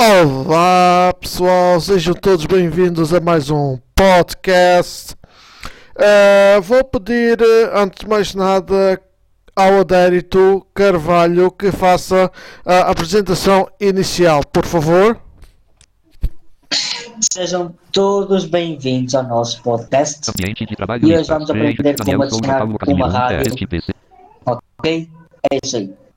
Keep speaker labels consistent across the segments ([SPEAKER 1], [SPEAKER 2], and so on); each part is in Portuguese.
[SPEAKER 1] Olá pessoal, sejam todos bem-vindos a mais um podcast. Uh, vou pedir, eh, antes de mais nada, ao Adérito Carvalho que faça a apresentação inicial, por favor.
[SPEAKER 2] Sejam todos bem-vindos ao nosso podcast.
[SPEAKER 3] Ambiente de trabalho.
[SPEAKER 2] E hoje vamos aprender como adicionar uma rádio. Ok? É isso aí.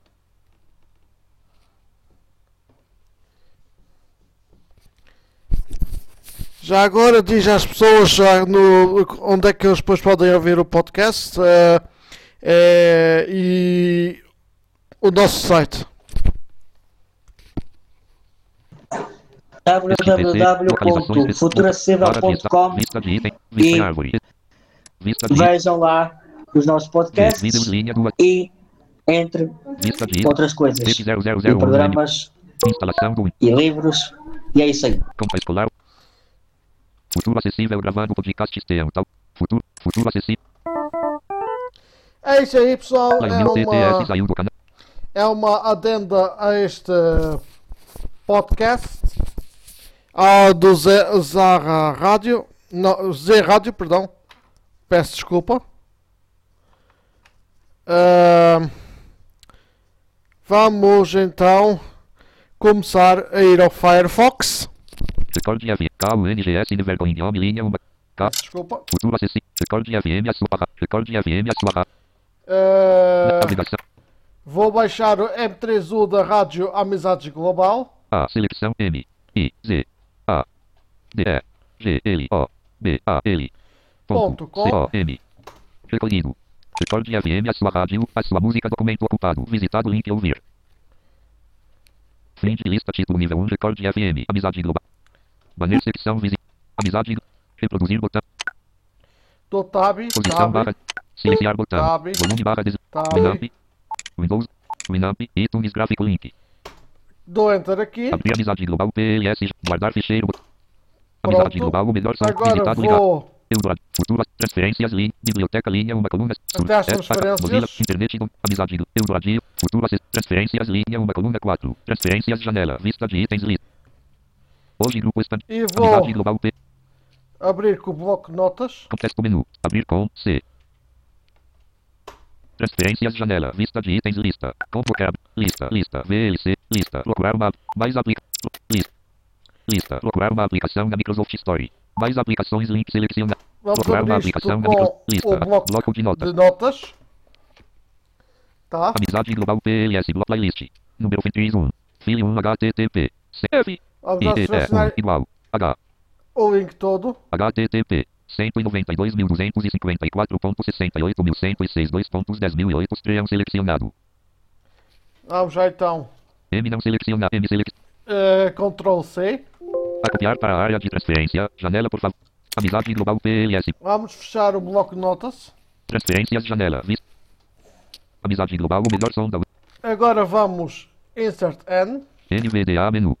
[SPEAKER 1] Já agora diz às pessoas já no, onde é que eles depois podem ouvir o podcast uh, uh, e o nosso site.
[SPEAKER 2] www.futuraceva.com e vejam lá os nossos podcasts e entre outras coisas e programas e livros e é isso aí.
[SPEAKER 3] Futuro acessível gravando podcast tal. Futuro, futuro acessível.
[SPEAKER 1] É isso aí, pessoal. É uma, é uma adenda a este podcast ah, do Z, Zara Rádio. Não, Z Rádio, perdão. Peço desculpa. Uh, vamos então começar a ir ao Firefox.
[SPEAKER 3] Recorde FM, KUNGS Invergo Idioma linha 1. K.
[SPEAKER 1] Desculpa.
[SPEAKER 3] Futuro acessível. Recorde FM a sua. Recorde FM a sua.
[SPEAKER 1] Uh, Navegação. Vou baixar o M3U da Rádio Amizade Global.
[SPEAKER 3] A. Seleção M. I. Z. A. D. E. G. L. O. B. A. L.
[SPEAKER 1] Ponto com. C.
[SPEAKER 3] O. M. Recolhido. Recorde FM a sua rádio, a sua música documento ocupado. Visitado link ouvir. Frente lista título nível 1 Recorde FM. Amizade Global. Banner secção visível. Amizade. Reproduzir botão.
[SPEAKER 1] Do tab.
[SPEAKER 3] Posição
[SPEAKER 1] tab,
[SPEAKER 3] barra. Silenciar botão.
[SPEAKER 1] Tab.
[SPEAKER 3] Volume barra. Des...
[SPEAKER 1] tab.
[SPEAKER 3] Winamp. Windows. Winamp. iTunes gráfico link.
[SPEAKER 1] Dou enter aqui.
[SPEAKER 3] Abrir amizade global PLS. Guardar ficheiro. Amizade
[SPEAKER 1] Pronto.
[SPEAKER 3] global o melhor som.
[SPEAKER 1] Agora vou
[SPEAKER 3] Eldorado. Futuras. Transferências. Linha. Biblioteca. Linha. Uma coluna. Sur-
[SPEAKER 1] Até as
[SPEAKER 3] é,
[SPEAKER 1] transferências.
[SPEAKER 3] Mozilla. Internet. do- Amizade. do- Eldoradinho. Futuras. Transferências. Linha. Uma coluna 4. Transferências. Janela. Vista de itens. Lista. Hoje grupo stand.
[SPEAKER 1] e vou
[SPEAKER 3] global P.
[SPEAKER 1] abrir com o bloco de notas.
[SPEAKER 3] Contexto menu. Abrir com C. Transferências janela. Vista de itens lista. Convocar. Lista. Lista. VLC. Lista. Procurar uma. Mais aplica. Lista. Lista. Procurar uma aplicação na Microsoft Store. Mais aplicações link seleciona.
[SPEAKER 1] Vamos
[SPEAKER 3] Procurar uma aplicação na Microsoft. Lista.
[SPEAKER 1] bloco
[SPEAKER 3] Bloco de notas.
[SPEAKER 1] de notas. Tá?
[SPEAKER 3] Amizade global PLS. Bloco playlist. Número 31. File 1 HTTP. CF.
[SPEAKER 1] Selecionar
[SPEAKER 3] 1 igual. H.
[SPEAKER 1] o link todo.
[SPEAKER 3] HTTP 192.254.68.106.2.10.008 Estreão selecionado.
[SPEAKER 1] Vamos já então.
[SPEAKER 3] M não seleciona. M selec...
[SPEAKER 1] eh, Ctrl C.
[SPEAKER 3] A copiar para a área de transferência. Janela por favor. Amizade global PLS.
[SPEAKER 1] Vamos fechar o bloco de notas.
[SPEAKER 3] Transferências janela. Vis... Amizade global o melhor som da
[SPEAKER 1] Agora vamos Insert N.
[SPEAKER 3] NVDA menu.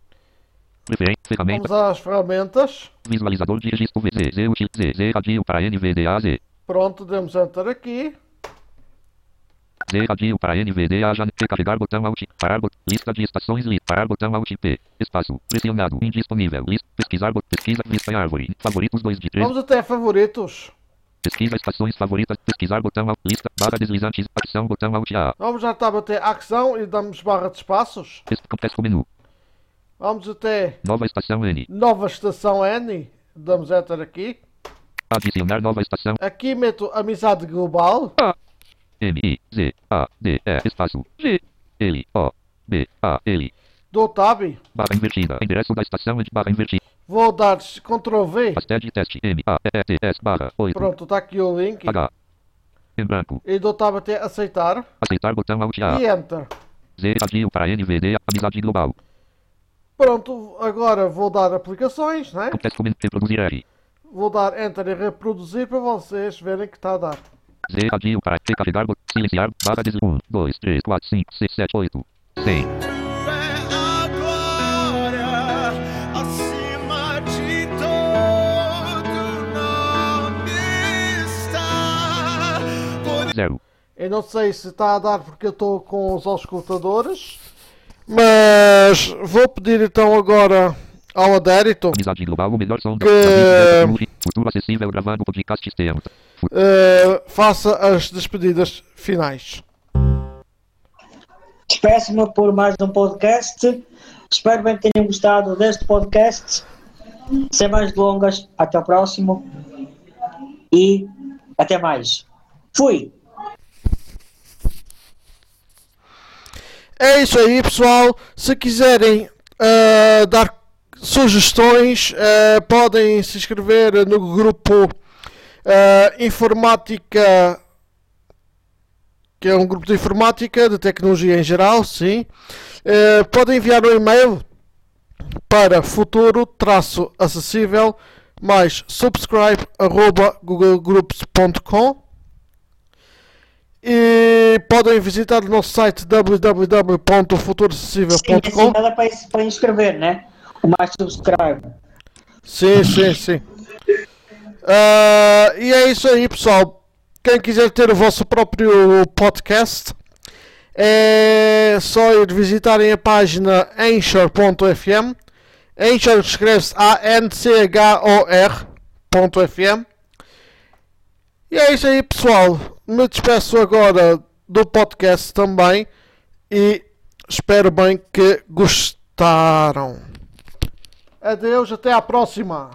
[SPEAKER 3] Preferência. Ferramenta.
[SPEAKER 1] Vamos às ferramentas.
[SPEAKER 3] Visualizador de registro VZ. Z util. Z. Z radio para NVDA Z.
[SPEAKER 1] Pronto, demos enter aqui.
[SPEAKER 3] Z radio para NVDA janela. Recarregar botão Alt. Parar botão. Lista de estações. Li. Parar botão Alt P. Espaço. Pressionado. Indisponível. Lista. Pesquisar. bot- Pesquisa. Vista em árvore. Favoritos 2 de 3.
[SPEAKER 1] Vamos até favoritos.
[SPEAKER 3] Pesquisa estações favoritas. Pesquisar botão Alt. Lista. Barra deslizantes. Ação botão Alt A.
[SPEAKER 1] Vamos já estar até ação e damos barra de espaços.
[SPEAKER 3] Contexto menu.
[SPEAKER 1] Vamos até
[SPEAKER 3] Nova estação N.
[SPEAKER 1] nova estação N. Damos enter aqui.
[SPEAKER 3] Adicionar nova estação.
[SPEAKER 1] Aqui meto amizade global.
[SPEAKER 3] M I Z A D E espaço G L O B A L.
[SPEAKER 1] Dou tab.
[SPEAKER 3] Barra invertida. Endereço da estação de barra invertida.
[SPEAKER 1] Vou dar Ctrl V.
[SPEAKER 3] Hashtag teste M A E T S barra 8
[SPEAKER 1] Pronto, está aqui o link.
[SPEAKER 3] H. Em branco.
[SPEAKER 1] E dou tab até aceitar.
[SPEAKER 3] Aceitar botão Alt A.
[SPEAKER 1] E enter.
[SPEAKER 3] Z radio para NVD. Amizade global.
[SPEAKER 1] Pronto, agora vou dar aplicações, né? Vou dar enter e reproduzir para vocês verem que está a dar.
[SPEAKER 3] Z radio para recarregar botão. Silenciar. Barra des 1, 2, 3, 4, 5, 6, 7, 8. 100.
[SPEAKER 4] a glória acima de todo nome está. Por
[SPEAKER 3] Zero.
[SPEAKER 1] Eu não sei se está a dar porque eu estou com os auscultadores. Mas vou pedir então agora ao Adérito
[SPEAKER 3] Global,
[SPEAKER 1] Que- eh, faça as despedidas finais.
[SPEAKER 2] Despeço-me por mais um podcast. Espero bem que tenham gostado deste podcast. Sem mais delongas, até o próximo. E até mais. Fui!
[SPEAKER 1] É isso aí, pessoal. Se quiserem eh, dar sugestões, eh, podem se inscrever no grupo eh, Informática, que é um grupo de informática, de tecnologia em geral, sim. Podem enviar um e-mail para futuro-acessível mais subscribe arroba googlegroups.com e podem visitar o nosso site
[SPEAKER 2] Sim,
[SPEAKER 1] www.futuroacessível.com
[SPEAKER 2] esse e-mail é para, inscrever, né? O mais subscribe.
[SPEAKER 1] Sim, sim, sim. Ah, e é isso aí, pessoal. Quem quiser ter o vosso próprio podcast, é só ir visitarem a página anchor.fm. Anchor escreve-se A-N-C-H-O-R.fm. E é isso aí, pessoal. Me despeço agora do podcast também. E espero bem que gostaram. Adeus, até à próxima.